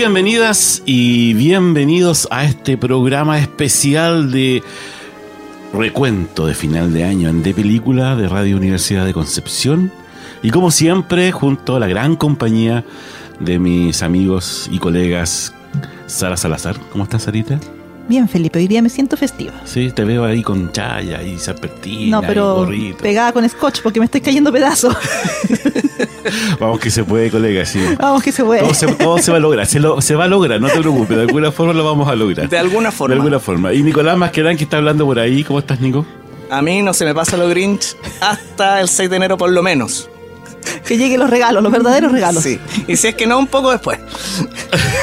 Bienvenidas y bienvenidos a este programa especial de recuento de final de año en De Película de Radio Universidad de Concepción. Y como siempre, junto a la gran compañía de mis amigos y colegas Sara Salazar. ¿Cómo estás, Sarita? Bien, Felipe, hoy día me siento festiva. Sí, te veo ahí con chaya y serpentina No, pero y gorrito. pegada con scotch porque me estoy cayendo pedazos. Vamos que se puede, colega, sí. Vamos que se puede. Todo se, todo se va a lograr, se, lo- se va a lograr, no te preocupes, de alguna forma lo vamos a lograr. De alguna forma. De alguna forma. Y Nicolás Masquerán que está hablando por ahí, ¿cómo estás, Nico? A mí no se me pasa lo Grinch hasta el 6 de enero por lo menos. Que lleguen los regalos, los verdaderos regalos. Sí. Y si es que no, un poco después.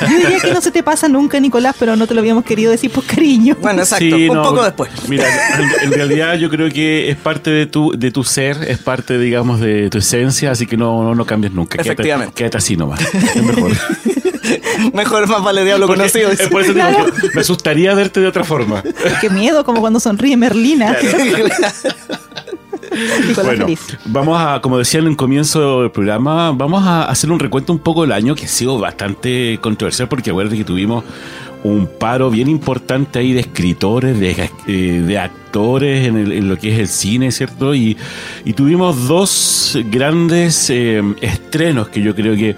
Yo diría que no se te pasa nunca, Nicolás, pero no te lo habíamos querido decir por cariño. Bueno, exacto. Sí, un no, poco después. Mira, en, en realidad yo creo que es parte de tu, de tu ser, es parte, digamos, de tu esencia, así que no, no, no cambies nunca. Quédate- Efectivamente. Quédate, así nomás. Es mejor. Mejor más vale diablo Porque- conocido. es por eso digo que me asustaría verte de otra forma. Qué miedo, como cuando sonríe Merlina. Nicolás Bueno, feliz. vamos a, como decía en el comienzo del programa, vamos a hacer un recuento un poco del año que ha sido bastante controversial porque acuérdate que tuvimos un paro bien importante ahí de escritores, de, eh, de actores en, el- en lo que es el cine, ¿cierto? Y, y tuvimos dos grandes eh, estrenos que yo creo que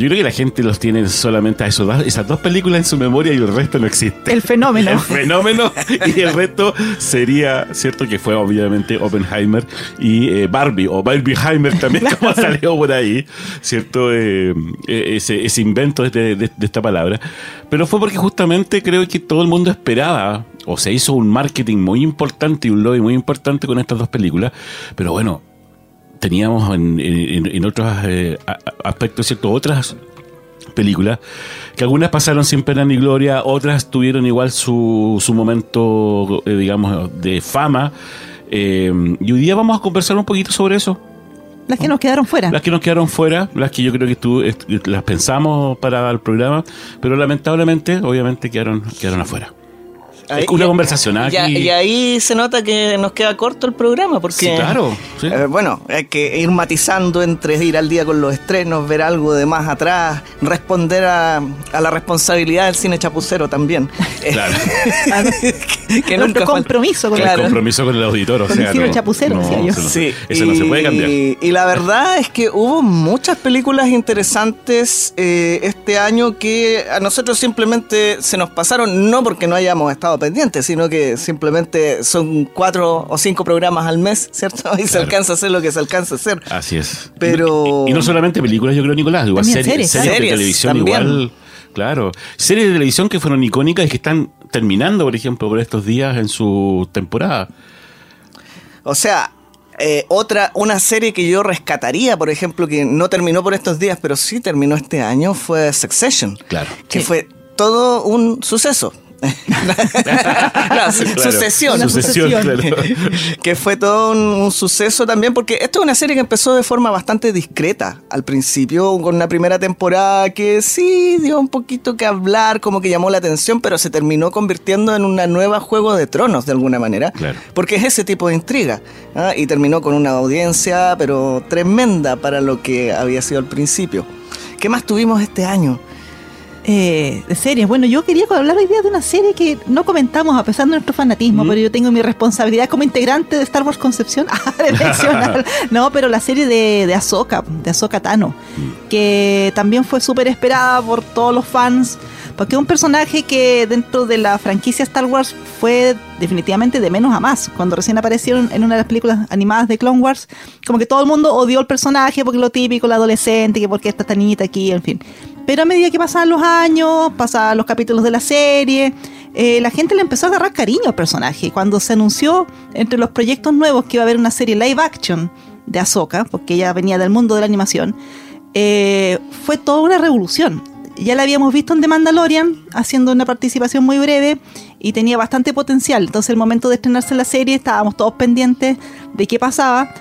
yo creo que la gente los tiene solamente a esos dos- esas dos películas en su memoria y el resto no existe. El fenómeno. el fenómeno. Y el resto sería cierto que fue obviamente Oppenheimer y eh, Barbie o Barbieheimer también como salió por ahí cierto Eh, eh, ese, ese invento de, de- de esta palabra. Pero fue porque justamente creo que todo el mundo esperaba o se hizo un marketing muy importante y un lobby muy importante con estas dos películas. Pero bueno teníamos en, en- en otros eh, aspectos cierto otras películas, que algunas pasaron sin pena ni gloria, otras tuvieron igual su, su momento, eh, digamos, de fama. eh, y hoy día vamos a conversar un poquito sobre eso. Las que nos quedaron fuera. Las que nos quedaron fuera, las que yo creo que tú, est- las pensamos para el programa, pero lamentablemente, obviamente, quedaron, quedaron afuera. Ahí- es una y- conversación y-. Y, ahí se nota que nos queda corto el programa porque... Sí, claro. sí. Eh, bueno, hay que ir matizando entre ir al día con los estrenos, ver algo de más atrás, responder a, a la responsabilidad del cine chapucero también. Eh, Claro. que nunca compromiso con el claro. compromiso con el auditor, o Con el cine no, chapucero, no, decía yo. Eso, no, Sí, eso no se puede cambiar. Y, y la verdad es que hubo muchas películas interesantes eh, este año que a nosotros simplemente se nos pasaron, no porque no hayamos estado pendientes, sino que simplemente son cuatro o cinco programas al mes, ¿cierto? Y se alcanza a hacer lo que se alcanza a hacer. Así es. Pero- Y, y no solamente películas, yo creo, Nicolás, igual También series, series, de televisión también. igual. Claro. Series de televisión que fueron icónicas y que están terminando, por ejemplo, por estos días en su temporada. O sea, eh, otra, una serie que yo rescataría, por ejemplo, que no terminó por estos días, pero sí terminó este año, fue Succession. Claro. Que Sí. fue todo un suceso. Claro. Sucesión. Una Sucesión, sucesión. claro. que fue todo un, un suceso también, porque esto es una serie que empezó de forma bastante discreta al principio, con una primera temporada que sí dio un poquito que hablar, como que llamó la atención, pero se terminó convirtiendo en una nueva Juego de Tronos de alguna manera, Claro. porque es ese tipo de intriga, ¿ah? y terminó con una audiencia, pero tremenda para lo que había sido al principio. ¿Qué más tuvimos este año? Eh, de series. Bueno, yo quería hablar hoy día de una serie que no comentamos a pesar de nuestro fanatismo, pero yo tengo mi responsabilidad como integrante de Star Wars Concepción mencionar. no, pero la serie de, de Ahsoka, de Ahsoka Tano, que también fue súper esperada por todos los fans, porque es un personaje que dentro de la franquicia Star Wars fue definitivamente de menos a más. Cuando recién aparecieron en una de las películas animadas de Clone Wars, como que todo el mundo odió el personaje porque lo típico, la adolescente, que porque está tan niñita aquí, en fin. Pero a medida que pasaban los años, pasaban los capítulos de la serie, eh, la gente le empezó a agarrar cariño al personaje. Cuando se anunció entre los proyectos nuevos que iba a haber una serie live action de Ahsoka, porque ella venía del mundo de la animación, eh, fue toda una revolución. Ya la habíamos visto en The Mandalorian, haciendo una participación muy breve y tenía bastante potencial. Entonces, el momento de estrenarse la serie, estábamos todos pendientes de qué pasaba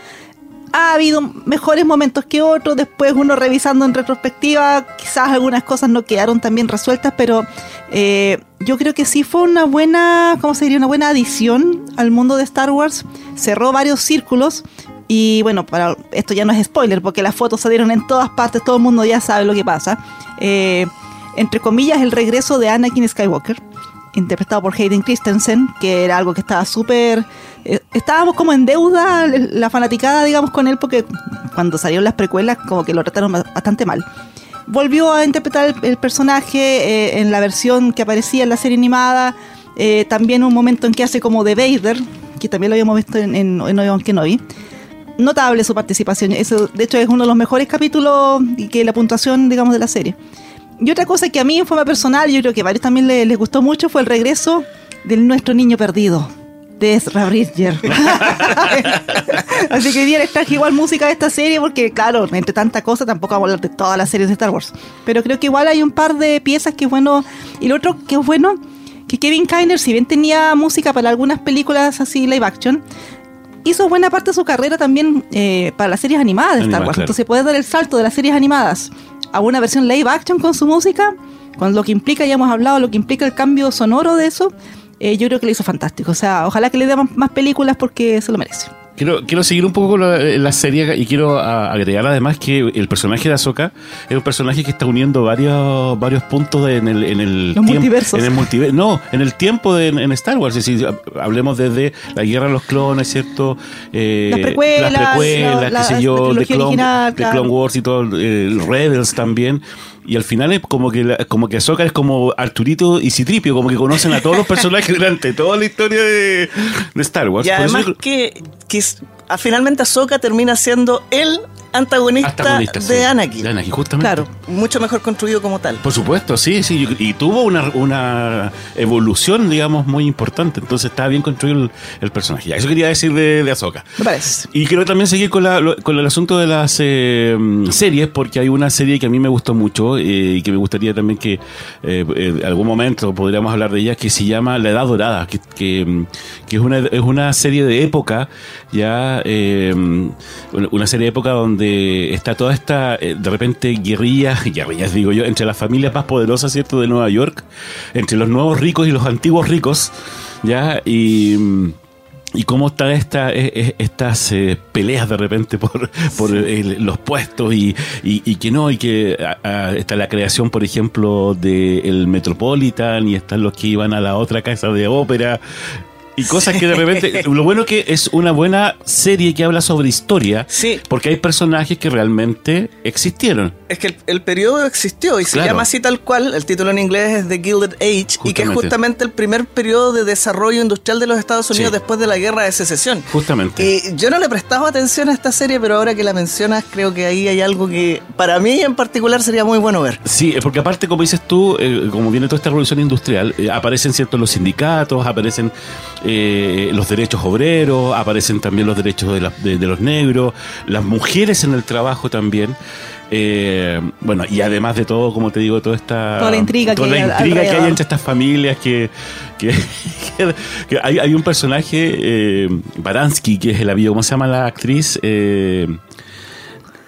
ha habido mejores momentos que otros, después uno revisando en retrospectiva, quizás algunas cosas no quedaron tan bien resueltas, pero eh, yo creo que sí fue una buena, ¿cómo se diría? Una buena adición al mundo de Star Wars, cerró varios círculos y bueno, para, esto ya no es spoiler porque las fotos salieron en todas partes, todo el mundo ya sabe lo que pasa. Eh, entre comillas, el regreso de Anakin Skywalker interpretado por Hayden Christensen, que era algo que estaba súper... Eh, estábamos como en deuda, la fanaticada, digamos, con él, porque cuando salieron las precuelas como que lo trataron bastante mal. Volvió a interpretar el, personaje eh, en la versión que aparecía en la serie animada, eh, también un momento en que hace como de Vader, que también lo habíamos visto en, en, en Obi-Wan Kenobi. Notable su participación, eso de hecho es uno de los mejores capítulos y que la puntuación, digamos, de la serie. Y otra cosa que a mí en forma personal, yo creo que a varios también les, gustó mucho, fue el regreso de nuestro niño perdido, de Ezra Bridger. Así que hoy día les traje igual música de esta serie, porque claro, entre tanta cosa tampoco vamos a hablar de todas las series de Star Wars. Pero creo que igual hay un par de piezas que es bueno. Y lo otro que es bueno, que Kevin Kiner, si bien tenía música para algunas películas así live action, hizo buena parte de su carrera también eh, para las series animadas de Star Wars. Entonces puede dar el salto de las series animadas a una versión live action con su música, con lo que implica, ya hemos hablado, lo que implica el cambio sonoro de eso, eh, yo creo que lo hizo fantástico. O sea, ojalá que le dé más películas porque se lo merece. Quiero, quiero seguir un poco con la, serie y quiero agregar además que el personaje de Ahsoka es un personaje que está uniendo varios, varios puntos en el, en el tiempo, multiversos. En el multiverso. No, en el tiempo de, en Star Wars. Es decir, hablemos desde la guerra de los clones, ¿cierto? Eh, las precuelas, las precuelas, qué sé yo, de Clone, Clone Wars y todo, eh, Rebels también y al final es como que como que Ahsoka es como Arturito y Citripio, como que conocen a todos los personajes durante toda la historia de, Star Wars. Y además que, que finalmente Ahsoka termina siendo él antagonista, de, Anakin. de, Anakin. justamente. Claro, mucho mejor construido como tal. Por supuesto, sí, sí. Y tuvo una, una evolución, digamos, muy importante. Entonces estaba bien construido el, personaje. Ya, eso quería decir de, de Ahsoka. Me parece. Y quiero también seguir con, la, con el asunto de las eh, series, porque hay una serie que a mí me gustó mucho eh, y que me gustaría también que eh, en algún momento podríamos hablar de ella, que se llama La Edad Dorada, que, que, es, una, es una serie de época, ya, una serie de época donde donde está toda esta, eh, de repente, guerrilla, guerrillas digo yo, entre las familias más poderosas, ¿cierto?, de Nueva York, entre los nuevos ricos y los antiguos ricos, ¿ya? Y y cómo están esta, e, e, estas eh, peleas de repente por, por los puestos y, y, que no, y que está la creación, por ejemplo, del el Metropolitan y están los que iban a la otra casa de ópera y cosas que de repente. lo bueno que es una buena serie que habla sobre historia. Sí. Porque hay personajes que realmente existieron. Es que el, periodo existió y se llama así tal cual. El título en inglés es The Gilded Age y que es justamente el primer periodo de desarrollo industrial de los Estados Unidos después de la guerra de secesión. Justamente. Y yo no le prestaba atención a esta serie, pero ahora que la mencionas, creo que ahí hay algo que para mí en particular sería muy bueno ver. Sí, porque aparte, como dices tú, eh, como viene toda esta revolución industrial, eh, aparecen ciertos los sindicatos, aparecen eh, los derechos obreros, aparecen también los derechos de, los negros, las mujeres en el trabajo también. Eh, bueno, y además de todo, como te digo, toda esta. Toda la intriga, que, hay entre estas familias que. hay, un personaje, eh, Baransky, que es el avión, ¿cómo se llama la actriz?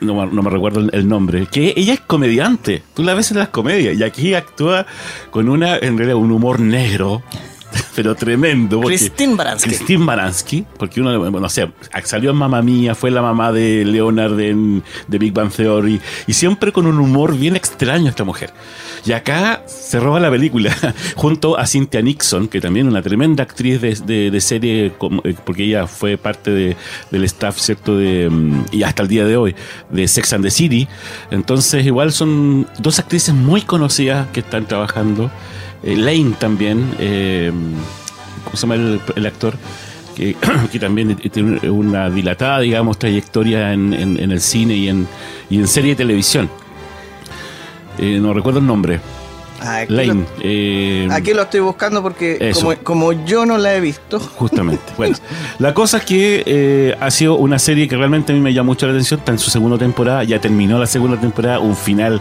no, me recuerdo el nombre, que ella es comediante. Tú la ves en las comedias y aquí actúa con una, en realidad, un humor negro pero tremendo. Christine Baranski. Christine Baranski, porque uno, bueno, o sea, salió en Mamma Mía, fue la mamá de Leonard en, de Big Bang Theory, y siempre con un humor bien extraño esta mujer. Y acá se roba la película, junto a Cynthia Nixon, que también es una tremenda actriz de, de- de serie, eh, porque ella fue parte de- del staff, ¿cierto? De, mm, y hasta el día de hoy, de Sex and the City. Entonces, igual son dos actrices muy conocidas que están trabajando. Eh, Lane también, eh, ¿cómo se llama el, el actor? Que, que también tiene una dilatada, digamos, trayectoria en, en- en el cine y en, y en serie de televisión. Eh, no recuerdo el nombre. Aquí, Lane. lo, eh, aquí lo estoy buscando porque como, como yo no la he visto. Justamente. Bueno, la cosa es que eh, ha sido una serie que realmente a mí me llama mucho la atención. Está en su segunda temporada, ya terminó la segunda temporada, un final,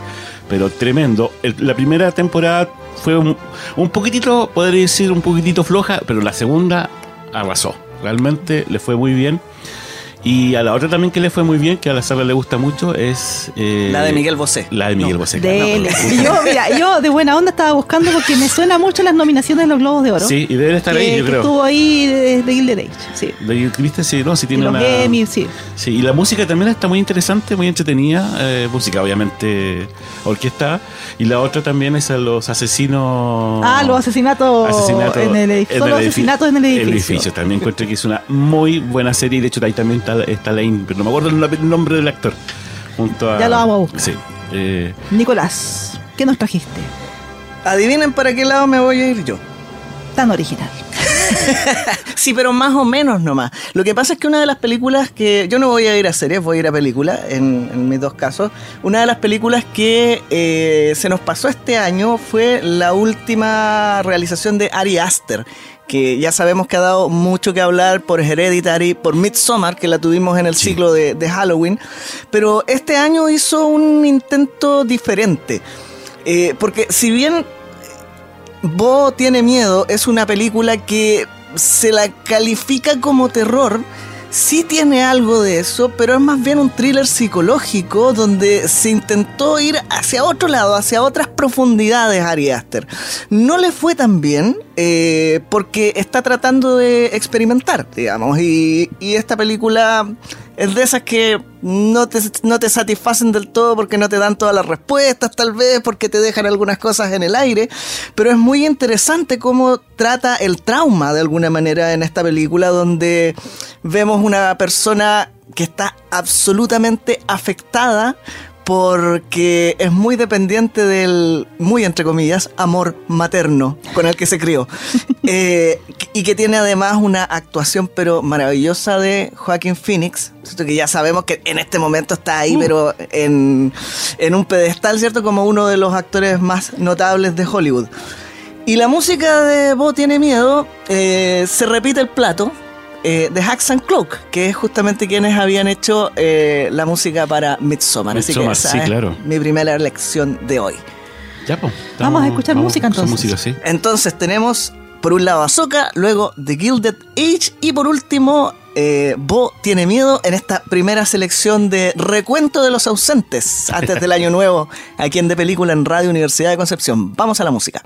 pero tremendo. La primera temporada fue un, un poquitito, podría decir, un poquitito floja, pero la segunda arrasó. Realmente le fue muy bien. Y a la otra también que le fue muy bien, que a la Sara le gusta mucho, es... eh, La de Miguel Bosé. La de Miguel No. Bosé. Dele. No, Y yo, mira, yo de buena onda estaba buscando porque me suena mucho las nominaciones de los Globos de Oro. Sí, y debe estar que, ahí, yo que creo. estuvo ahí de, de Gilded Age, sí. De- ¿Viste? Sí, no, sí Y tiene los una... Emmy, sí. Sí, y la música también está muy interesante, muy entretenida. eh, música, obviamente, orquestada. Y la otra también es a los asesinos. Ah, los asesinatos, Asesinatos en el edificio. Solo asesinatos en el edificio. También encuentro que es una muy buena serie. Y de hecho, ahí también está, está Lane, pero no me acuerdo el el nombre del actor. Junto a, Ya lo vamos a buscar. Sí. eh, Nicolás, ¿qué nos trajiste? Adivinen para qué lado me voy a ir yo. Tan original. Sí, pero más o menos nomás. Lo que pasa es que una de las películas que. Yo no voy a ir a series, voy a ir a películas, en, en mis dos casos. Una de las películas que eh, se nos pasó este año fue la última realización de Ari Aster. Que ya sabemos que ha dado mucho que hablar por Hereditary, por Midsommar, que la tuvimos en el ciclo de, de Halloween. Pero este año hizo un intento diferente. Eh, porque si bien Bo tiene miedo es una película que se la califica como terror. Sí tiene algo de eso, pero es más bien un thriller psicológico donde se intentó ir hacia otro lado, hacia otras profundidades Ari Aster. No le fue tan bien eh, porque está tratando de experimentar, digamos, y, y esta película es de esas que no te, no te satisfacen del todo porque no te dan todas las respuestas, tal vez porque te dejan algunas cosas en el aire, pero es muy interesante cómo trata el trauma de alguna manera en esta película donde vemos una persona que está absolutamente afectada porque es muy dependiente del, muy entre comillas, amor materno con el que se crió. Eh, y que tiene además una actuación pero maravillosa de Joaquín Phoenix, ¿cierto? que ya sabemos que en este momento está ahí, pero en, en un pedestal, ¿cierto? Como uno de los actores más notables de Hollywood. Y la música de Bo tiene miedo, eh, se repite el plato, eh, de Hacks and Cloak, que es justamente quienes habían hecho eh, la música para Midsommar. Así que Midsommar, esa sí, es claro. mi primera lección de hoy. ya, po, Vamos a escuchar música, a escuchar entonces. música, sí. Entonces tenemos por un lado Ahsoka, luego The Gilded Age y por último eh, Bo tiene miedo en esta primera selección de recuento de los ausentes antes del año nuevo aquí en De Película en Radio Universidad de Concepción. Vamos a la música.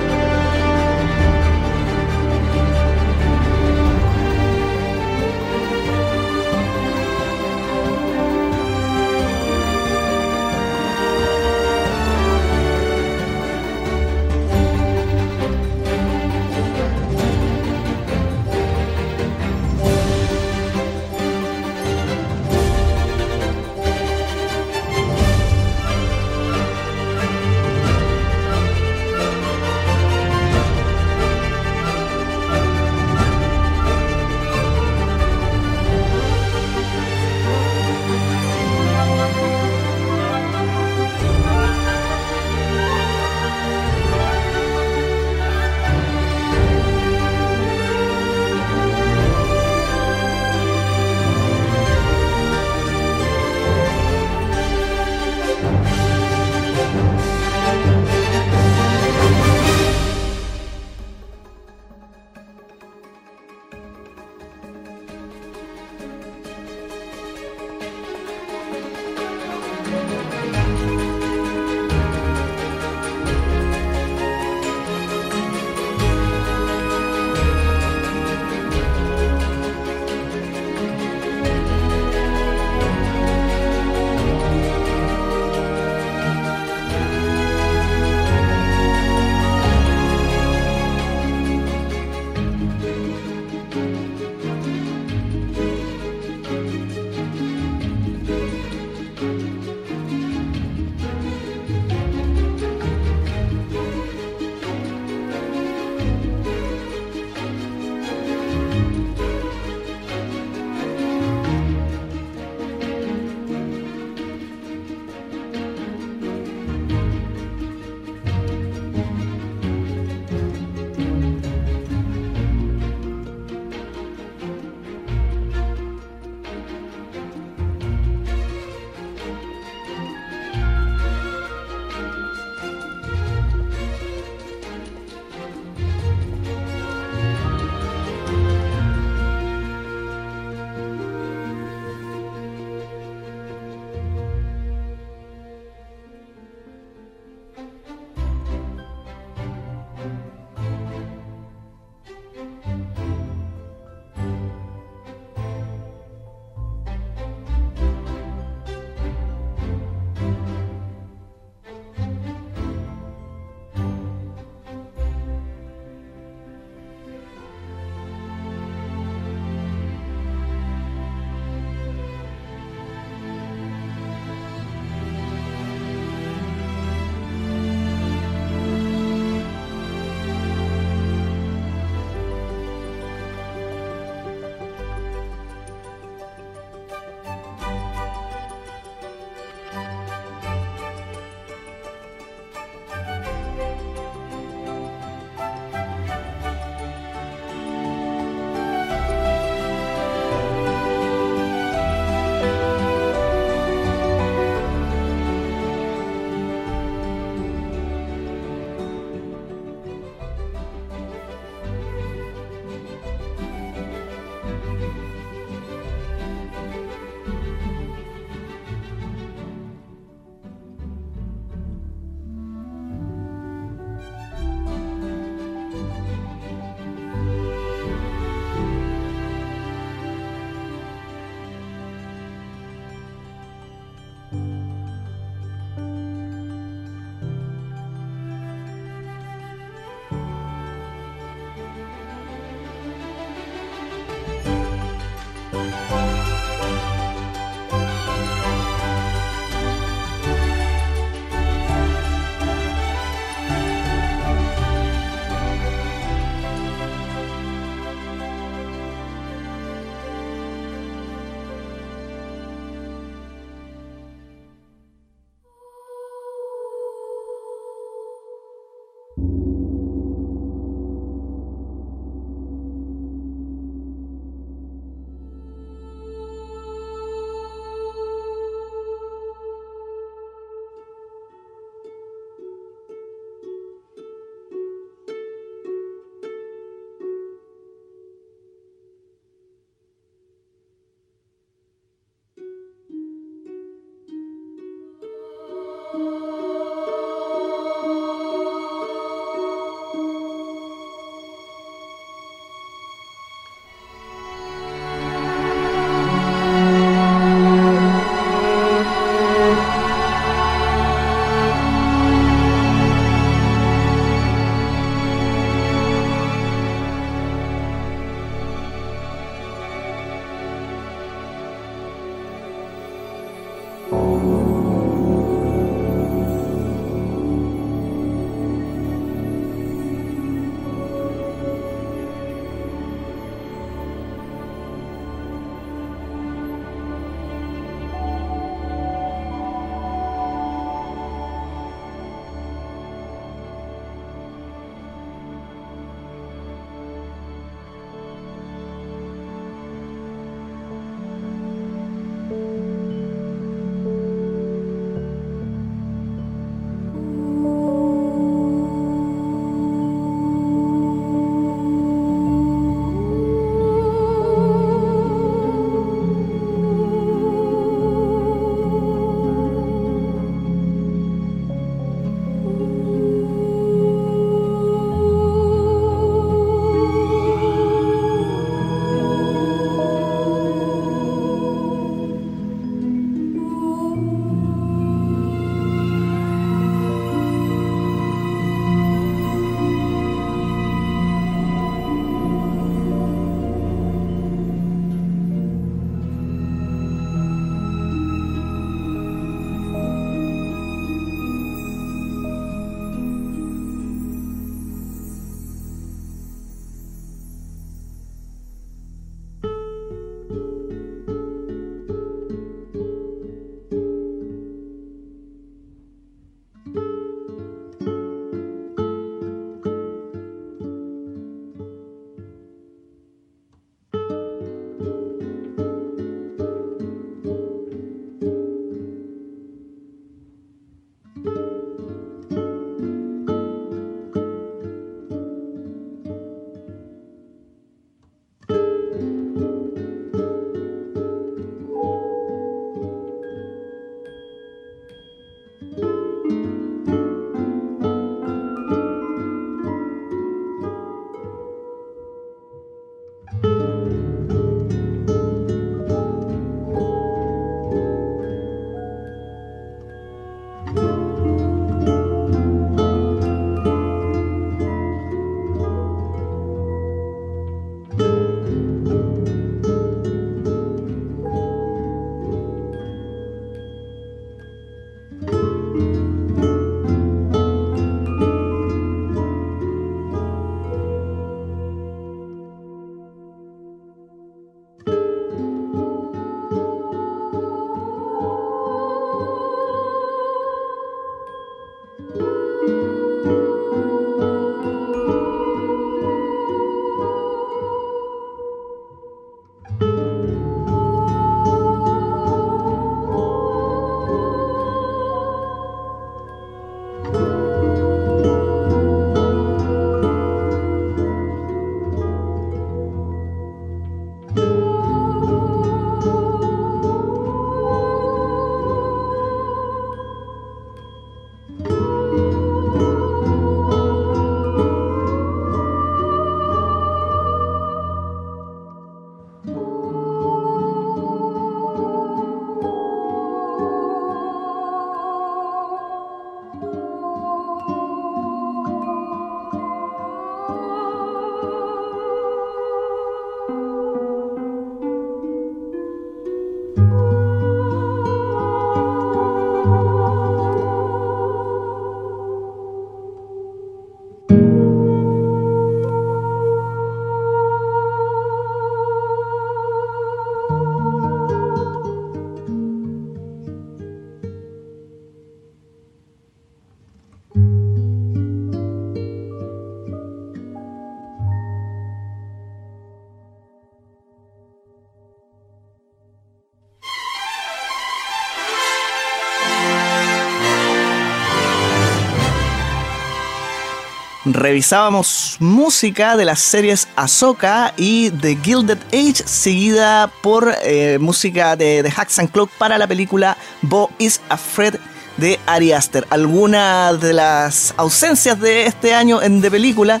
Revisábamos música de las series Ahsoka y The Gilded Age, seguida por eh, música de The Hacks and Cloak para la película Bo is Afraid de Ari Aster. Algunas de las ausencias de este año en de película.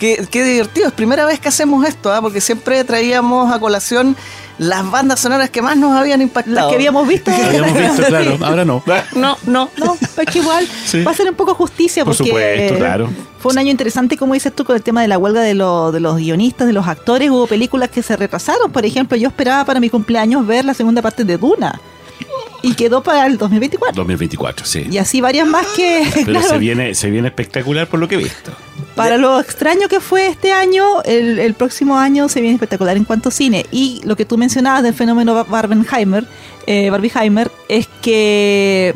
Qué, qué divertido, es primera vez que hacemos esto, ¿ah? porque siempre traíamos a colación las bandas sonoras que más nos habían impactado. Las que habíamos visto. Habíamos visto, claro, ahora no. No, no, No, es que igual Sí. va a ser un poco justicia Por porque supuesto, eh, claro. Fue un año interesante, como dices tú, con el tema de la huelga de, lo- de los guionistas, de los actores. Hubo películas que se retrasaron. Por ejemplo, yo esperaba para mi cumpleaños ver la segunda parte de Duna y quedó para el 2024. 2024, sí. Y así varias más que, Pero claro, se viene, se viene espectacular por lo que he visto. para lo extraño que fue este año, el, el próximo año se viene espectacular en cuanto a cine. Y lo que tú mencionabas del fenómeno Bar- Barbenheimer, eh, Barbieheimer, es que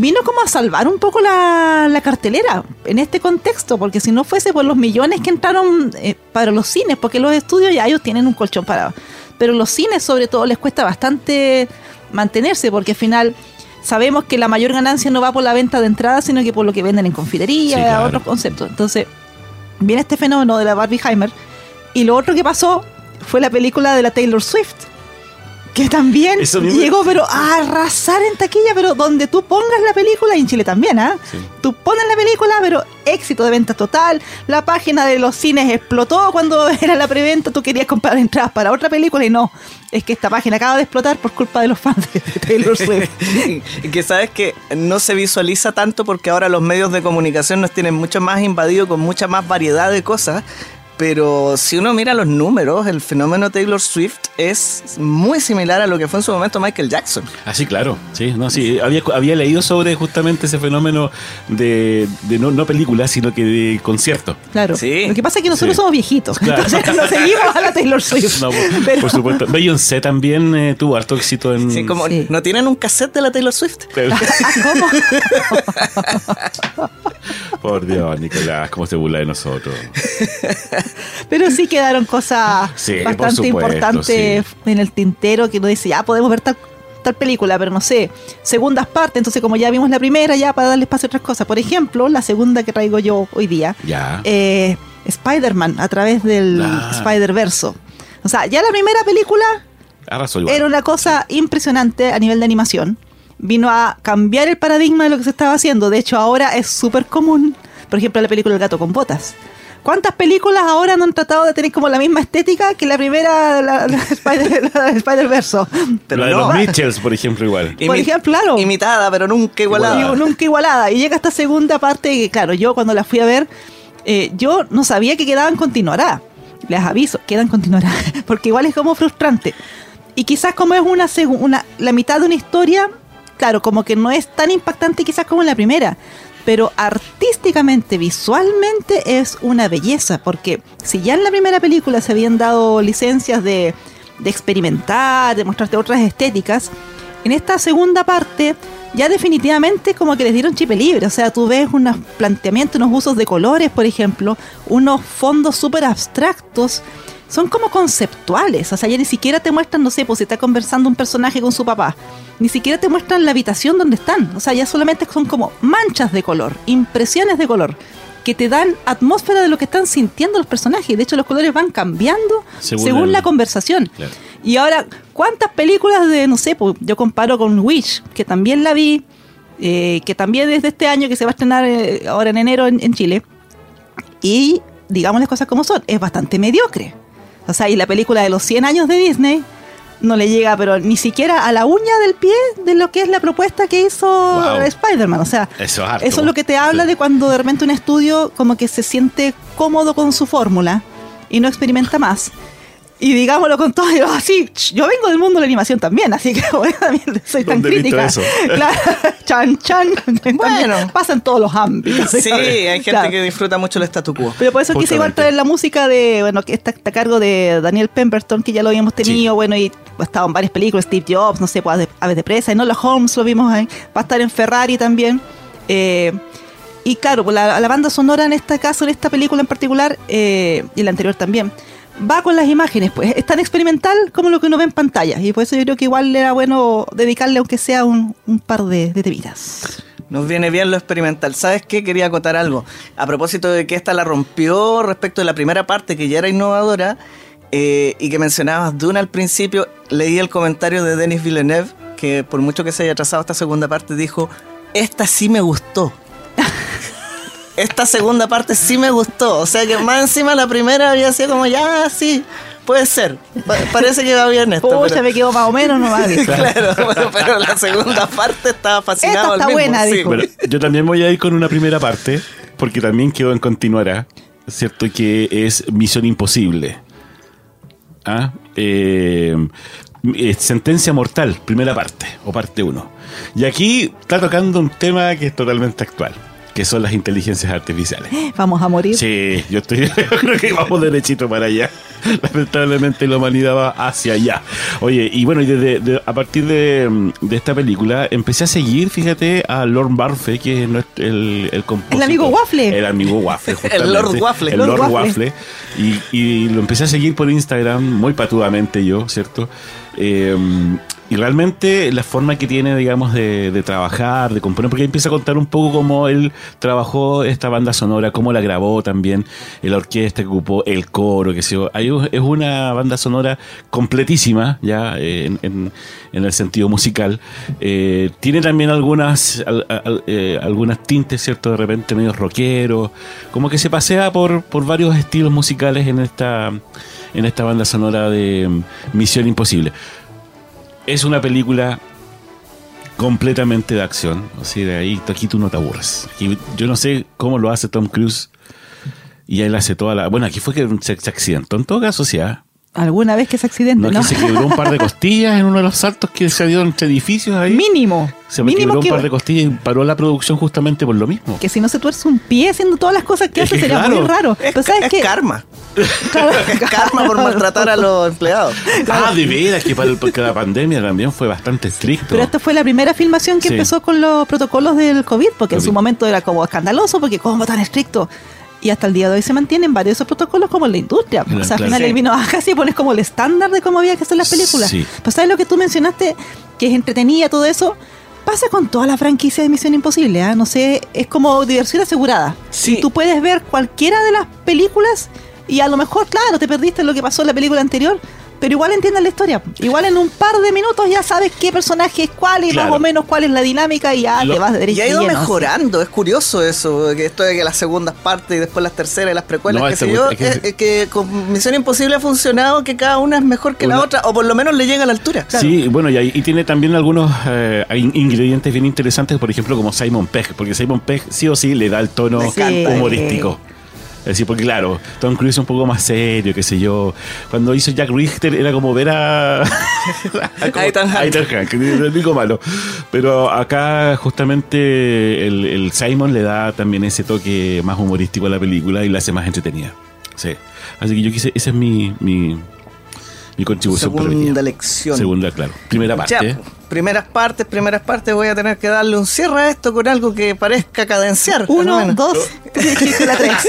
vino como a salvar un poco la, la cartelera en este contexto, porque si no fuese por los millones que entraron eh, para los cines, porque los estudios ya ellos tienen un colchón parado, pero los cines sobre todo les cuesta bastante mantenerse, porque al final sabemos que la mayor ganancia no va por la venta de entradas, sino que por lo que venden en confitería, Sí, claro. otros conceptos. Entonces, viene este fenómeno de la Barbieheimer, y lo otro que pasó fue la película de la Taylor Swift. Que también llegó, pero a arrasar en taquilla, pero donde tú pongas la película, y en Chile también, ¿ah? Sí. Tú pones la película, pero éxito de venta total. La página de los cines explotó cuando era la preventa. Tú querías comprar entradas para otra película y no. Es que esta página acaba de explotar por culpa de los fans de Taylor Swift. Que sabes que no se visualiza tanto porque ahora los medios de comunicación nos tienen mucho más invadido con mucha más variedad de cosas. Pero si uno mira los números, el fenómeno Taylor Swift es muy similar a lo que fue en su momento Michael Jackson. Ah, sí, claro. Sí, no, sí. Había, había leído sobre justamente ese fenómeno de, de no, no película, sino que de concierto. Claro. Sí. Lo que pasa es que nosotros Sí. somos viejitos. Claro. Entonces no seguimos a la Taylor Swift. No, por, Pero- por supuesto. Beyoncé también eh, tuvo harto éxito en. Sí, como, Sí. ¿No tienen un cassette de la Taylor Swift? Pero- ¿Cómo? por Dios, Nicolás, cómo se burla de nosotros. Pero sí quedaron cosas Sí, bastante supuesto, importantes en el tintero que uno dice, ya podemos ver tal, tal película, pero no sé, segundas partes, entonces como ya vimos la primera, ya para darle espacio a otras cosas. Por ejemplo, la segunda que traigo yo hoy día, Ya. eh, Spider-Man a través del Ah. Spider-Verso. O sea, ya la primera película Arrasó era una cosa impresionante a nivel de animación. Vino a cambiar el paradigma de lo que se estaba haciendo. De hecho, ahora es súper común. Por ejemplo, la película El gato con botas. ¿Cuántas películas ahora no han tratado de tener como la misma estética que la primera, la, la Spider- la? Pero la de no. los Mitchells, por ejemplo, igual. Por ejemplo, claro. Imitada, pero nunca igualada. Y nunca igualada. Y llega esta segunda parte que, claro, yo cuando la fui a ver, eh, yo no sabía que quedaban continuará. Les aviso, quedan continuará. Porque igual es como frustrante. Y quizás como es una, una la mitad de una historia, claro, como que no es tan impactante quizás como en la primera. Pero artísticamente, visualmente es una belleza. Porque si ya en la primera película se habían dado licencias de, experimentar, de mostrarte otras estéticas, en esta segunda parte ya definitivamente como que les dieron chip libre. O sea, tú ves unos planteamientos, unos usos de colores, por ejemplo, unos fondos súper abstractos. Son como conceptuales, o sea, ya ni siquiera te muestran, no sé, pues si está conversando un personaje con su papá, ni siquiera te muestran la habitación donde están, o sea, ya solamente son como manchas de color, impresiones de color, que te dan atmósfera de lo que están sintiendo los personajes, de hecho los colores van cambiando Según según, el- la conversación. Claro. Y ahora, ¿cuántas películas de, no sé, pues, yo comparo con Wish, que también la vi, eh, que también es de este año, que se va a estrenar eh, ahora en enero en, en Chile, y digamos las cosas como son, es bastante mediocre. O sea, y la película de los 100 años de Disney no le llega, pero ni siquiera a la uña del pie de lo que es la propuesta que hizo Wow. Spider-Man. O sea, Eso es eso es lo que te habla de cuando de repente un estudio como que se siente cómodo con su fórmula y no experimenta más. Y digámoslo con todo, yo así, yo vengo del mundo de la animación también, así que bueno, también soy tan ¿Dónde he visto crítica. eso? Claro, chan, chan. Bueno. Pasa en todos los ámbitos. Sí, hay gente Claro. que disfruta mucho el statu quo. Pero por eso quise igual traer la música de, bueno, que está, está a cargo de Daniel Pemberton, que ya lo habíamos tenido, Sí. bueno, y ha estado en varias películas, Steve Jobs, no sé, pues, Aves de Presa, y no, los Holmes lo vimos ahí, va a estar en Ferrari también. Eh, y claro, pues la, la banda sonora en este caso, en esta película en particular, eh, y la anterior también, va con las imágenes, pues es tan experimental como lo que uno ve en pantalla, y por eso yo creo que igual era bueno dedicarle, aunque sea un, un par de, de temitas. Nos viene bien lo experimental. ¿Sabes qué? Quería acotar algo. A propósito de que esta la rompió respecto de la primera parte, que ya era innovadora, eh, y que mencionabas Dune al principio, leí el comentario de Denis Villeneuve, que por mucho que se haya trazado esta segunda parte, dijo, esta sí me gustó. Esta segunda parte sí me gustó. O sea que más encima la primera había sido como, ya, sí, puede ser. Pa- parece que va bien esto. Pucha, pero- me quedo más o menos, no va bien. claro, bueno, pero la segunda parte estaba fascinado. Esta al está mismo, buena, sí. dijo. Bueno, yo también voy a ir con una primera parte, porque también quedó en continuará, ¿cierto? Que es Misión Imposible. ¿Ah? Eh, eh, sentencia mortal, primera parte, o parte 1. Y aquí está tocando un tema que es totalmente actual, que son las inteligencias artificiales. Vamos a morir. Sí, yo estoy, yo creo que vamos derechito para allá. Lamentablemente la humanidad va hacia allá. Oye, y bueno, y desde- de- a partir de, de esta película empecé a seguir, fíjate, a Lord Barfe, que es nuestro- el, el compositor. El amigo Waffle. El amigo Waffle, justamente. El Lord Waffle. El Lord Lord, Waffle. Waffle. Y, y lo empecé a seguir por Instagram muy patudamente yo, ¿cierto? Eh, y realmente la forma que tiene, digamos, de, de trabajar, de componer, porque empieza a contar un poco cómo él trabajó esta banda sonora, cómo la grabó también, la orquesta que ocupó, el coro, que. Ahí es una banda sonora completísima, ya, eh, en, en- en el sentido musical. Eh, tiene también algunas, al- al- eh, algunas tintes, ¿cierto? De repente medio rockero, como que se pasea por, por varios estilos musicales en esta, en esta banda sonora de Misión Imposible. Es una película completamente de acción. O sea, de ahí, aquí tú no te aburres. Aquí- yo no sé cómo lo hace Tom Cruise. Y él hace toda la. Bueno, aquí fue que se, se accidentó. En todo caso, sí, ¿ah? Alguna vez que ese accidente, No, ¿no? que se quebró un par de costillas en uno de los saltos que se dio entre edificios ahí. Mínimo. Se me mínimo quebró un que, par de costillas y paró la producción justamente por lo mismo. que si no se tuerce un pie haciendo todas las cosas que Es hace que sería claro. muy raro. Es, Pero ¿sabes es qué? karma. Claro. Karma por maltratar a los empleados. Ah, de veras, que para el- porque la pandemia también fue bastante estricto. Pero esta fue la primera filmación que Sí. empezó con los protocolos del COVID, porque en su COVID. momento era como escandaloso, porque cómo tan estricto. Y hasta el día de hoy se mantienen varios de esos protocolos como en la industria. Claro, o sea, al claro. final Sí. él vino a casi pones como el estándar de cómo había que hacer las películas. Sí. Pues sabes lo que tú mencionaste, que es entretenida todo eso. Pasa con toda la franquicia de Misión Imposible, ¿ah? no sé, es como diversión asegurada. Sí. Y tú puedes ver cualquiera de las películas y a lo mejor, claro, te perdiste lo que pasó en la película anterior, pero igual entiendes la historia. Igual en un par de minutos ya sabes qué personaje es cuál y Claro. más o menos cuál es la dinámica y ya Lo- te vas de Y ha ido lleno, mejorando, es curioso eso, que esto de que las segundas partes y después las terceras y las precuelas, No, qué esta sé yo, cuestión es es- que- es que con Misión Imposible ha funcionado que cada una es mejor que la otra, o por lo menos le llega a la altura. Sí, bueno, y, ahí- y tiene también algunos eh, in- ingredientes bien interesantes, por ejemplo, como Simon Pegg, porque Simon Pegg sí o sí le da el tono humorístico. Es decir, porque claro, Tom Cruise es un poco más serio, qué sé yo. Cuando hizo Jack Richter era como ver a... A Ethan es el único malo. Pero acá justamente el, el Simon le da también ese toque más humorístico a la película y la hace más entretenida. Sí. Así que yo quise, esa es mi, mi, mi contribución. Segunda lección. Segunda, claro. Primera parte. Ya, ¿eh? primeras partes, primeras partes, voy a tener que darle un cierre a esto con algo que parezca cadenciar. Uno, dos, la tres.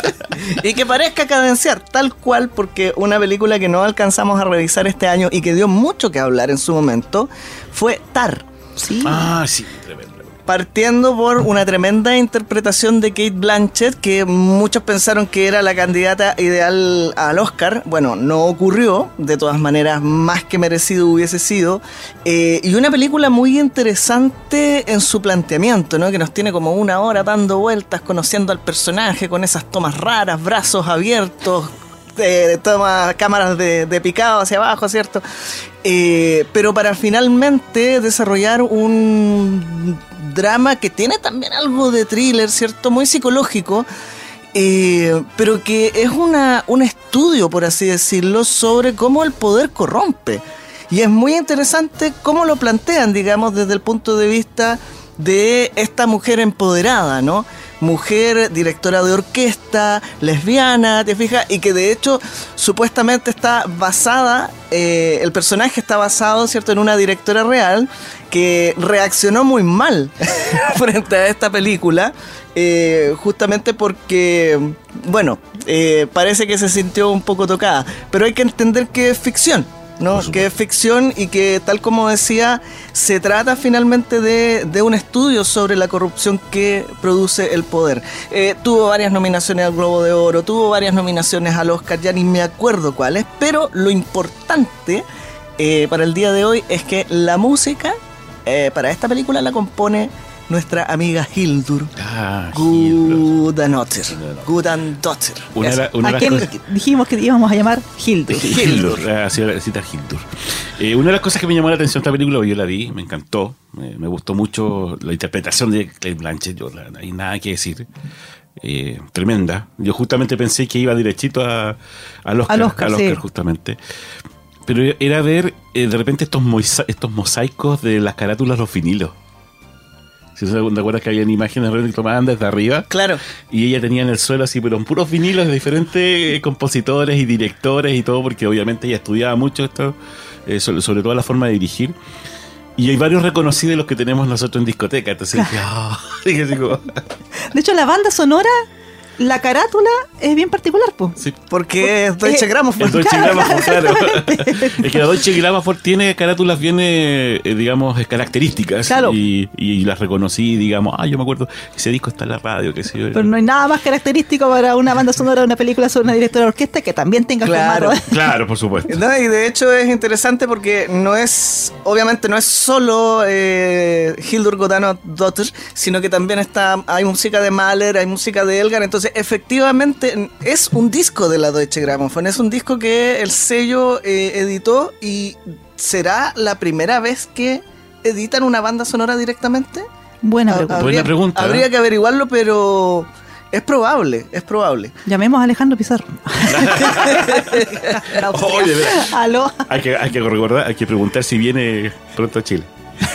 y que parezca cadenciar, tal cual, porque una película que no alcanzamos a revisar este año y que dio mucho que hablar en su momento fue Tar. Sí. Ah, sí, tremendo. Partiendo por una tremenda interpretación de Kate Blanchett, que muchos pensaron que era la candidata ideal al Oscar. Bueno, no ocurrió, de todas maneras, más que merecido hubiese sido. Eh, y una película muy interesante en su planteamiento, ¿no? Que nos tiene como una hora dando vueltas, conociendo al personaje, con esas tomas raras, brazos abiertos, toma cámaras de, de picado hacia abajo, ¿cierto? Eh, pero para finalmente desarrollar un drama que tiene también algo de thriller, ¿cierto? Muy psicológico. eh, pero que es una, un estudio, por así decirlo, sobre cómo el poder corrompe. Y es muy interesante cómo lo plantean, digamos, desde el punto de vista de esta mujer empoderada, ¿no? Mujer directora de orquesta, lesbiana, ¿te fijas? Y que de hecho supuestamente está basada, eh, el personaje está basado, ¿cierto?, en una directora real que reaccionó muy mal frente a esta película, eh, justamente porque, bueno, eh, parece que se sintió un poco tocada, pero hay que entender que es ficción. ¿No? Que es ficción y que, tal como decía, se trata finalmente de, de un estudio sobre la corrupción que produce el poder. Eh, tuvo varias nominaciones al Globo de Oro, tuvo varias nominaciones al Oscar, ya ni me acuerdo cuáles, pero lo importante eh, para el día de hoy es que la música eh, para esta película la compone nuestra amiga Hildur. Ah. Gudanotter. Gudanotter. Una, de la- una ¿A de las quién cosas- dijimos que íbamos a llamar Hildur? Hildur, ah, sí, la cita Hildur. Eh, una de las cosas que me llamó la atención de esta película, yo la vi, me encantó, me, me gustó mucho la interpretación de Clay Blanchett, yo la- no hay nada que decir. Eh, tremenda. Yo justamente pensé que iba derechito a, al Oscar, Al Oscar, sí. justamente. Pero era ver eh, de repente estos, estos mosaicos de las carátulas, los vinilos. Si te acuerdas que habían imágenes que tomaban desde arriba. Claro. Y ella tenía en el suelo así, pero en puros vinilos de diferentes eh, compositores y directores y todo, porque obviamente ella estudiaba mucho esto, eh, sobre, sobre todo la forma de dirigir. Y hay varios reconocidos los que tenemos nosotros en discoteca. Entonces dije, ah, dije así como, De hecho, la banda sonora, la carátula es bien particular, po. sí. Porque es Deutsche Eh, Grammophon. El Deutsche Grammophon, claro. es que la Deutsche Grammophon tiene carátulas bien, eh, eh, digamos, eh, características. Claro. Y, y las reconocí, digamos, ah, yo me acuerdo, ese disco está en la radio, qué sé yo. Pero no hay nada más característico para una banda sonora de una película sobre una directora de orquesta que también tenga Claro. formato. Claro, por supuesto. No, y de hecho es interesante porque no es, obviamente no es solo eh, Hildur Godano Dotter, sino que también está, hay música de Mahler, hay música de Elgar, entonces efectivamente es un disco de la Deutsche Grammophon, es un disco que el sello eh, editó y será la primera vez que editan una banda sonora directamente. Buena Ha- pregunta. Buena pregunta, Habría ¿eh? que averiguarlo, pero es probable, es probable. Llamemos a Alejandro Pizarro. Oye, de veras. Aló. Hay que, hay que recordar, hay que preguntar si viene pronto a Chile.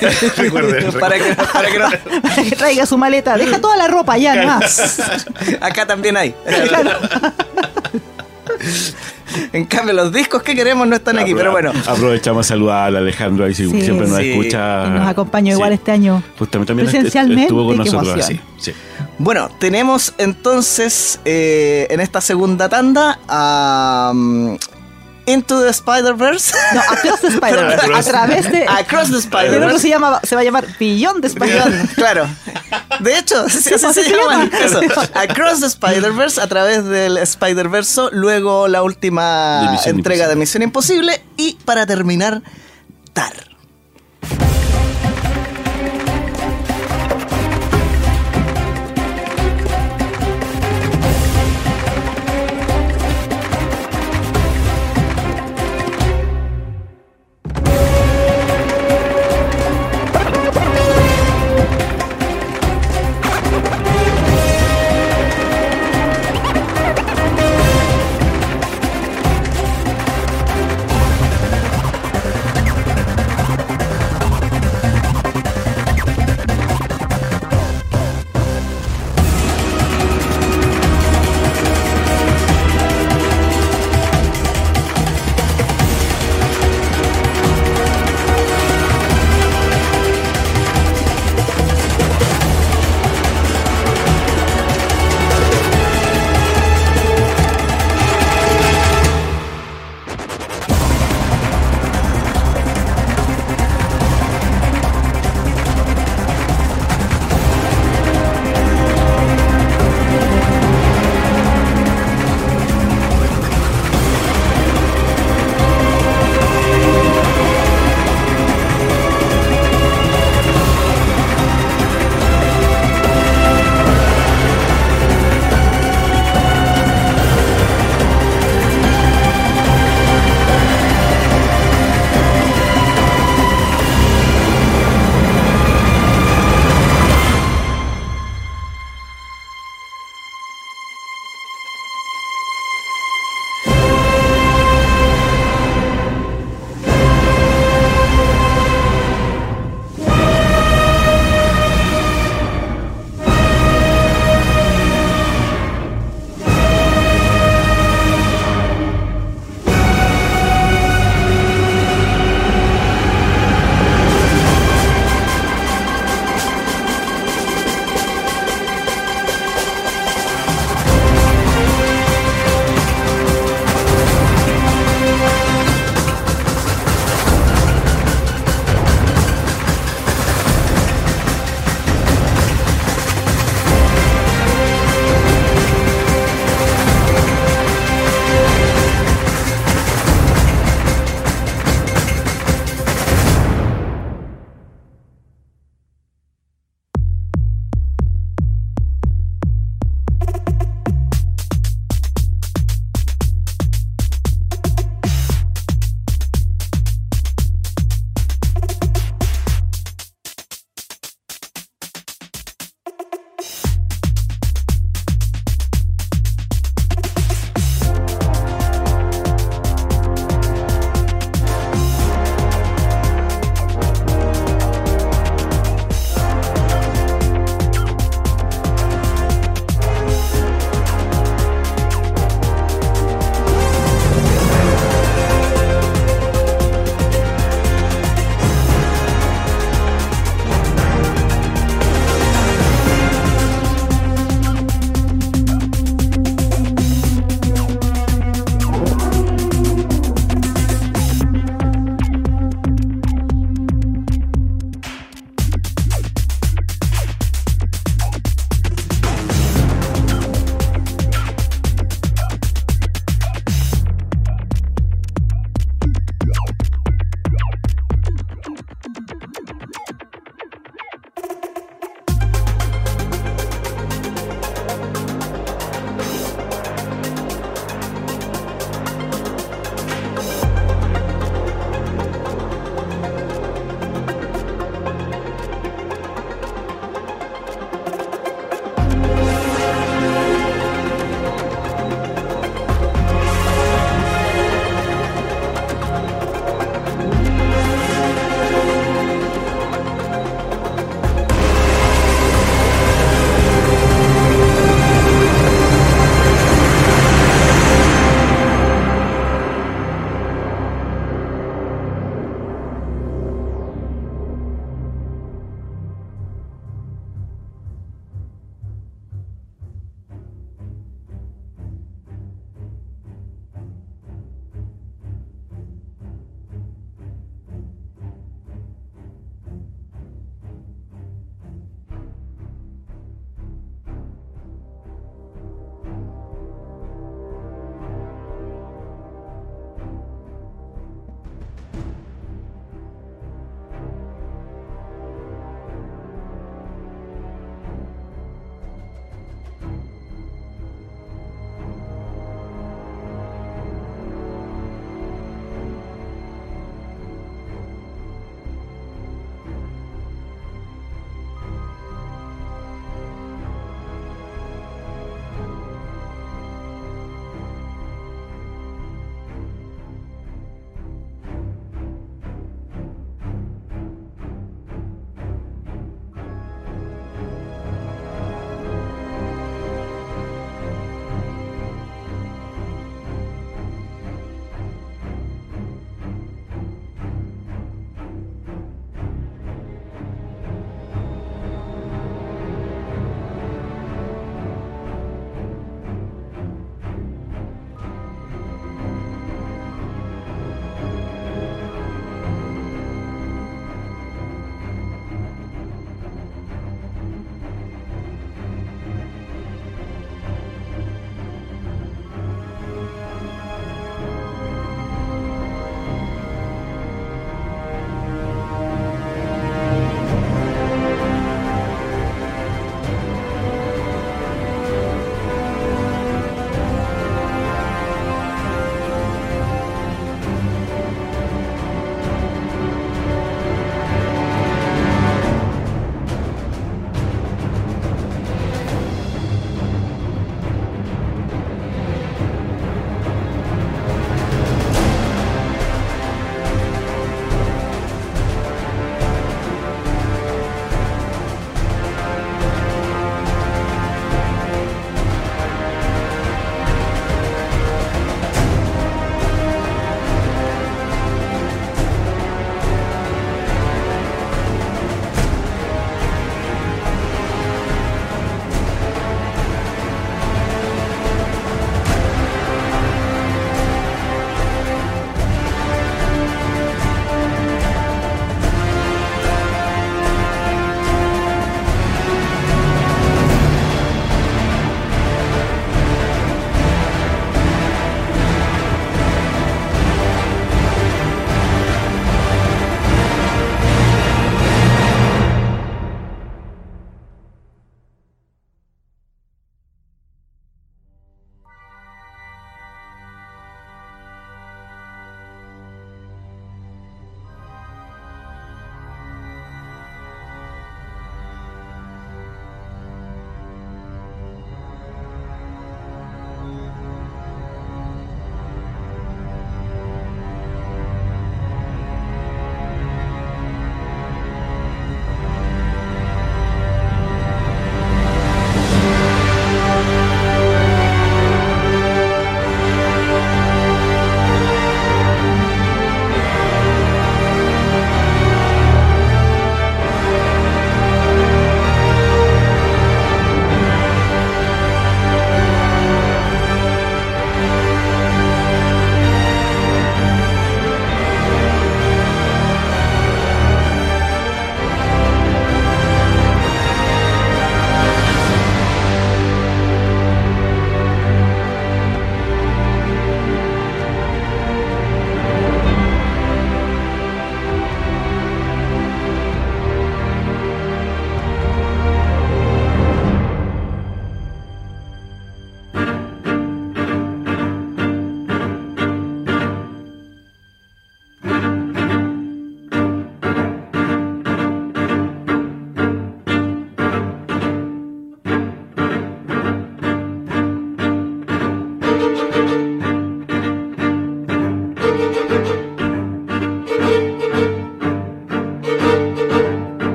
Recuerden, para que, para que no- Para que traiga su maleta. Deja toda la ropa ya nomás. Acá también hay. En cambio, los discos que queremos no están aquí, pero bueno. Aprovechamos a saludar a Alejandro ahí si Sí. siempre nos Sí. escucha. Y nos acompañó igual Sí. este año. Justamente también presencialmente, estuvo con nosotros así. Bueno, tenemos entonces eh, en esta segunda tanda a um, Into the Spider-Verse. No, Across the Spider-Verse. A Across. través de. Across the Yo creo que Spider-Verse. se, llama, se va a llamar Beyond the Spider-Verse. Claro. De hecho, así, se se llama. Eso. Across the Spider-Verse a través del Spider-Verse, luego la última De entrega Imposible. de Misión Imposible y para terminar, Tar.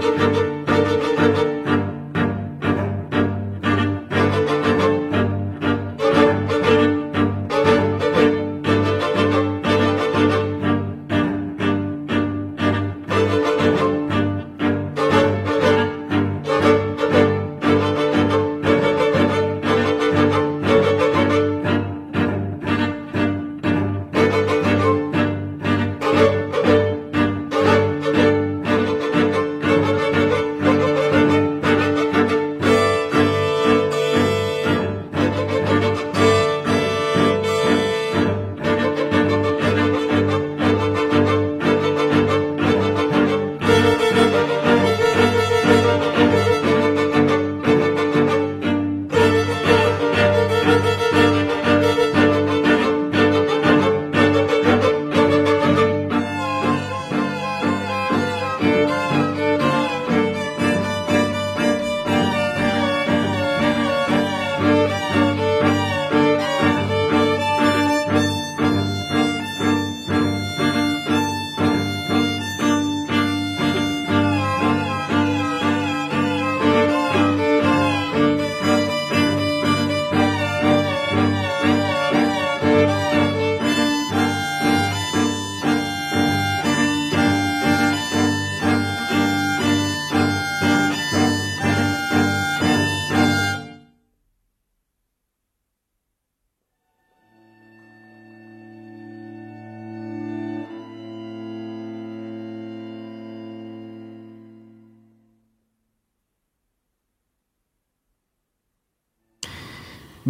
thank you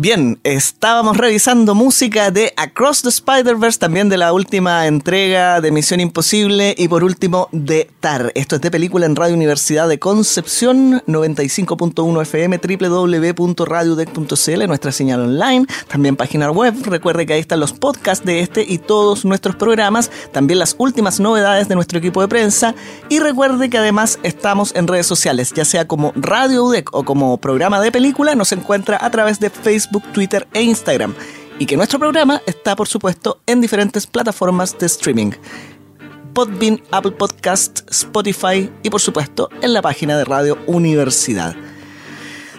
Bien, estábamos revisando música de Across the Spider-Verse, también de la última entrega de Misión Imposible y por último de TAR. Esto es de película en Radio Universidad de Concepción, 95.1 FM, www.radiodec.cl, nuestra señal online, también página web. Recuerde que ahí están los podcasts de este y todos nuestros programas, también las últimas novedades de nuestro equipo de prensa y recuerde que además estamos en redes sociales, ya sea como Radio UDEC o como programa de película, nos encuentra a través de Facebook Twitter e Instagram. Y que nuestro programa está, por supuesto, en diferentes plataformas de streaming. Podbean, Apple Podcast, Spotify y por supuesto en la página de Radio Universidad.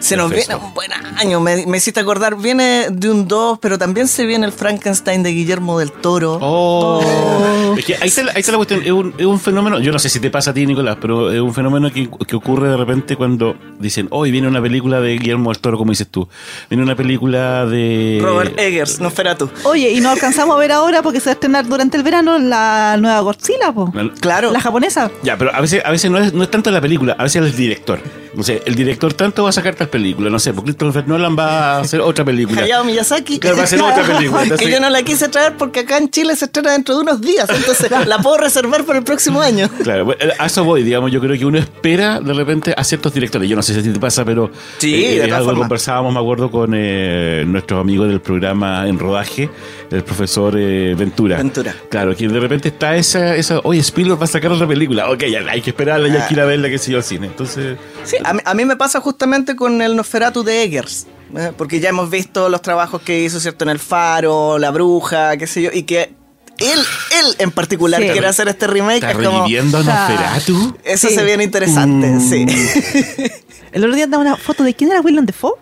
Se nos viene un buen año, me, me, hiciste acordar, viene de un 2, pero también se viene el Frankenstein de Guillermo del Toro. Oh. Es que ahí, está, ahí está la cuestión, es un, es un, fenómeno, yo no sé si te pasa a ti, Nicolás, pero es un fenómeno que, que ocurre de repente cuando dicen, hoy viene una película de Guillermo del Toro, como dices tú. Viene una película de... Robert Eggers, no tú. Oye, y no alcanzamos a ver ahora porque se va a estrenar durante el verano la nueva Godzilla, po. Claro. La japonesa. Ya, pero a veces, a veces no, es, no es tanto la película, a veces es el director. No sé, el director tanto va a sacar tal película, no sé, porque Christopher Nolan va a hacer otra película. Hayao Miyazaki. Claro, va a hacer otra película. Entonces... que yo no la quise traer porque acá en Chile se estrena dentro de unos días, entonces la puedo reservar para el próximo año. Claro, a eso voy, digamos, yo creo que uno espera de repente a ciertos directores. Yo no sé si te pasa, pero sí, eh, de algo forma. conversábamos, me acuerdo, con eh, nuestros amigos del programa En Rodaje, el profesor eh, Ventura. Ventura. Claro, que de repente está esa, esa oye, Spielberg va a sacar otra película. Ok, ya, hay que esperarla, ya hay que ir a verla, que sé yo, al cine. Entonces... Sí, a mí, a mí me pasa justamente con el Nosferatu de Eggers. ¿eh? Porque ya hemos visto los trabajos que hizo, ¿cierto? En El Faro, La Bruja, qué sé yo, y que él, él en particular Sí. quiere hacer este remake. ¿Está es como, reviviendo a Nosferatu? eso Sí. se viene interesante, Mm. sí. El otro día andaba una foto de quién era Willem Dafoe.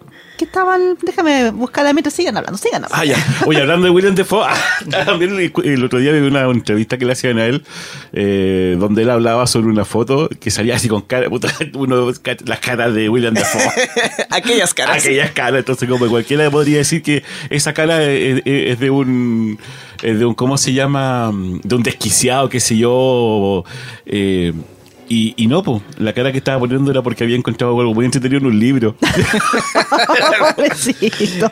Que estaban. Déjame buscarla mientras sigan hablando, sigan hablando. Ah, ya. Oye, hablando de William Defoe, ah, también el, el otro día vi una entrevista que le hacían a él, eh, donde él hablaba sobre una foto que salía así con cara, puta, uno, las caras de William Defoe. Aquellas caras. Aquellas caras, entonces como cualquiera podría decir que esa cara es, es- es de un es de un ¿cómo se llama? de un desquiciado, qué sé yo, eh, y, y no, pues, la cara que estaba poniendo era porque había encontrado algo muy entretenido en un libro. Pobrecito.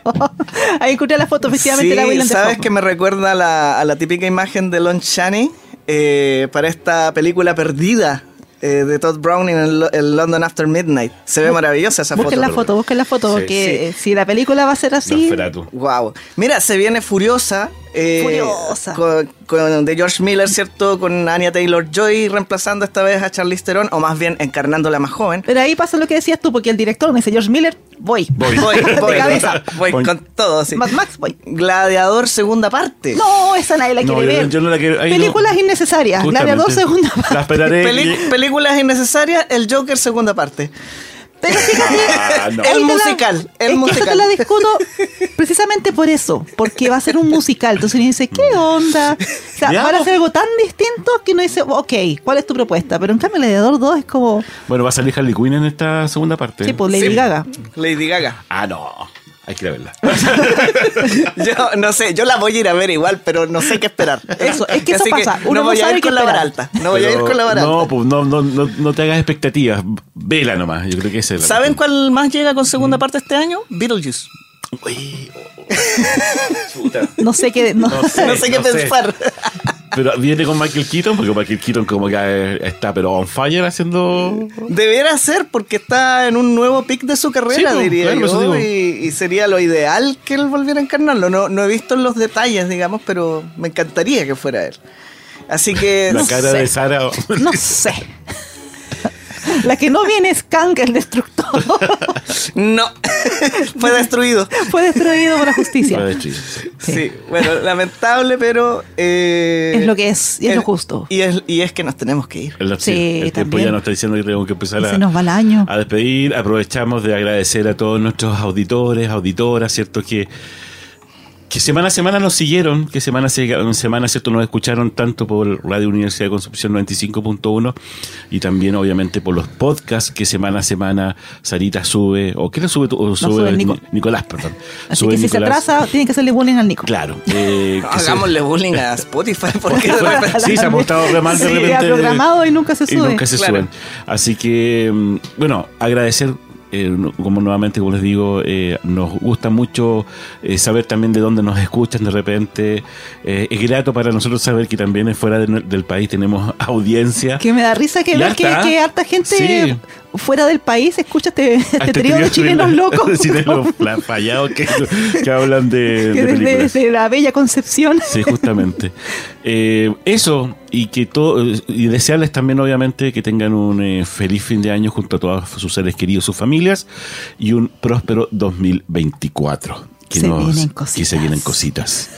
Ahí encontré la foto efectivamente Sí, la ¿sabes que me recuerda a la, a la típica imagen de Lon Chaney eh, para esta película perdida eh, de Todd Browning en London After Midnight? Se ve maravillosa esa Busquen foto. la foto, busquen la foto, Sí. porque Sí. si la película va a ser así. Wow. Mira, se viene Furiosa. Eh, Furiosa. Con, con- de George Miller, ¿cierto? Con Anya Taylor Joy reemplazando esta vez a Charlize Theron, o más bien encarnándola más joven. Pero ahí pasa lo que decías tú, porque el director me dice George Miller, voy. Voy. Voy, voy, de cabeza. voy Voy. con todo, sí. Mad Max, voy. Gladiador, segunda parte. No, esa nadie la quiere ver. yo no la quiero- ahí no- Películas innecesarias. Justamente. Gladiador segunda parte. La esperaré. Películas innecesarias, el Joker, segunda parte. Pero fíjate, Ah, no. El te la- musical, el es que eso musical. te la discuto precisamente por eso, porque va a ser un musical. Entonces uno dice, ¿qué onda? O sea, van a hacer algo tan distinto que uno dice, ok, ¿cuál es tu propuesta? Pero en cambio, Gladiador 2 es como, Bueno, va a salir Harley Quinn en esta segunda parte. sí, pues Lady Sí. Gaga. Lady Gaga. Ah, no. Hay que ir a verla. Yo no sé, yo la voy a ir a ver igual, pero no sé qué esperar. Eso, es que eso Así pasa, uno no voy a ir con la vara esperar. alta. No voy a ir con la vara No, pues no, no, no, no te hagas expectativas. Vela nomás. Yo creo que esa es la ¿Saben cuál más llega con segunda parte este año? Beetlejuice. Uy, oh. No sé qué, no, No sé. no sé qué sé. Pero viene con Michael Keaton, porque Michael Keaton como que eh, está pero on fire haciendo... Debería ser porque está en un nuevo pic de su carrera, Sí, pues, diría claro, yo. Y, y sería lo ideal que él volviera a encarnarlo. No, no he visto los detalles, digamos, pero me encantaría que fuera él. Así que. La no cara sé. de Sara... no sé. La que no viene es Kang, el destructor. No. Fue destruido. Fue destruido por la justicia. Sí. Sí. Sí. bueno, lamentable, pero. eh, Es lo que es, y es lo justo. Y es, y es que nos tenemos que ir. El, Sí, el tiempo ya nos está diciendo que tenemos que empezar a, se nos va el año. a despedir. Aprovechamos de agradecer a todos nuestros auditores, auditoras, ¿cierto? Que, que semana a semana nos siguieron, que semana a semana, ¿cierto? Nos escucharon tanto por Radio Universidad de Concepción 95.1 y también, obviamente, por los podcasts que semana a semana Sarita sube, o ¿qué le sube? tú? O sube, Nico. Nicolás, perdón. Así Sube que si se atrasa, tiene que hacerle bullying al Nico. Claro. eh, que se- Hagámosle bullying a Spotify porque de repente- Sí, se ha mostrado mal de Sí, repente. ha programado y nunca se Y sube. nunca se Claro. suben. Así que, mm, bueno, agradecer eh, como nuevamente, como les digo, eh, nos gusta mucho eh, saber también de dónde nos escuchan de repente. Eh, es grato para nosotros saber que también fuera de- del país tenemos audiencia. Que me da risa que ver que, que harta gente Sí. Fuera del país escucha este, A este este trío de chilenos locos. chilenos fallados que, que hablan de, que de películas. la bella concepción. Sí, justamente. Eh, eso, y que todo, y desearles también, obviamente, que tengan un eh, feliz fin de año junto a todos sus seres queridos, sus familias, y un próspero 2024. Que, Se nos- vienen que cositas. se vienen cositas.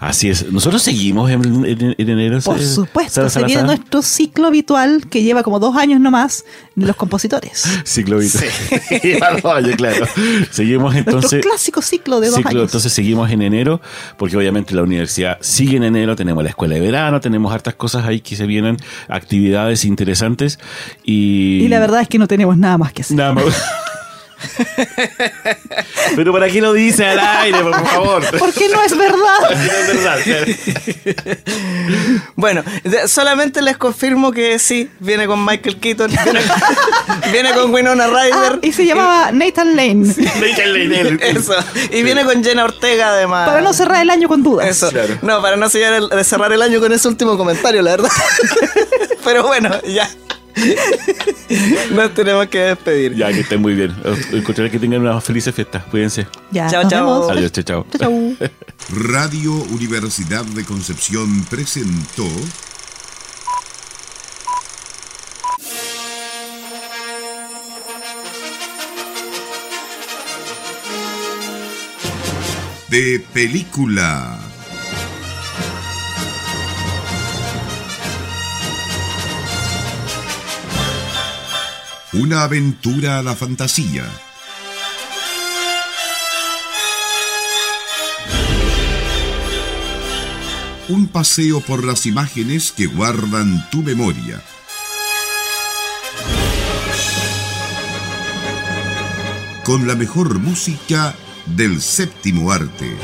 Así es. Nosotros seguimos en, en- en enero. Por ¿sí? supuesto, Sara se viene nuestro ciclo habitual que lleva como dos años nomás de los compositores. Ciclo dos años, claro. Seguimos Nuestro entonces. clásico ciclo de dos Ciclo, años. entonces seguimos en enero, porque obviamente la universidad sigue en enero, tenemos la escuela de verano, tenemos hartas cosas ahí que se vienen, actividades interesantes y... y la verdad es que no tenemos nada más que hacer. Nada más. Pero ¿para qué lo dice al aire, por favor? Porque no es verdad. No es verdad. Bueno, solamente les confirmo que sí, viene con Michael Keaton, viene, viene con Winona Ah, Ryder. y se llamaba Nathan Lane. En él. Eso. Y viene con Jenna Ortega además. Para no cerrar el año con dudas. Eso. Claro. No, para no cerrar el, cerrar el año con ese último comentario, la verdad. Pero bueno, ya. Nos tenemos que despedir. Ya, que estén muy bien. Encontraré que tengan unas felices fiestas. Cuídense. Ya, Chao, nos chao. vemos. Adiós, chao, chao. Chao, chao. Radio Universidad de Concepción presentó de película. Una aventura a la fantasía. Un paseo por las imágenes que guardan tu memoria. Con la mejor música del séptimo arte.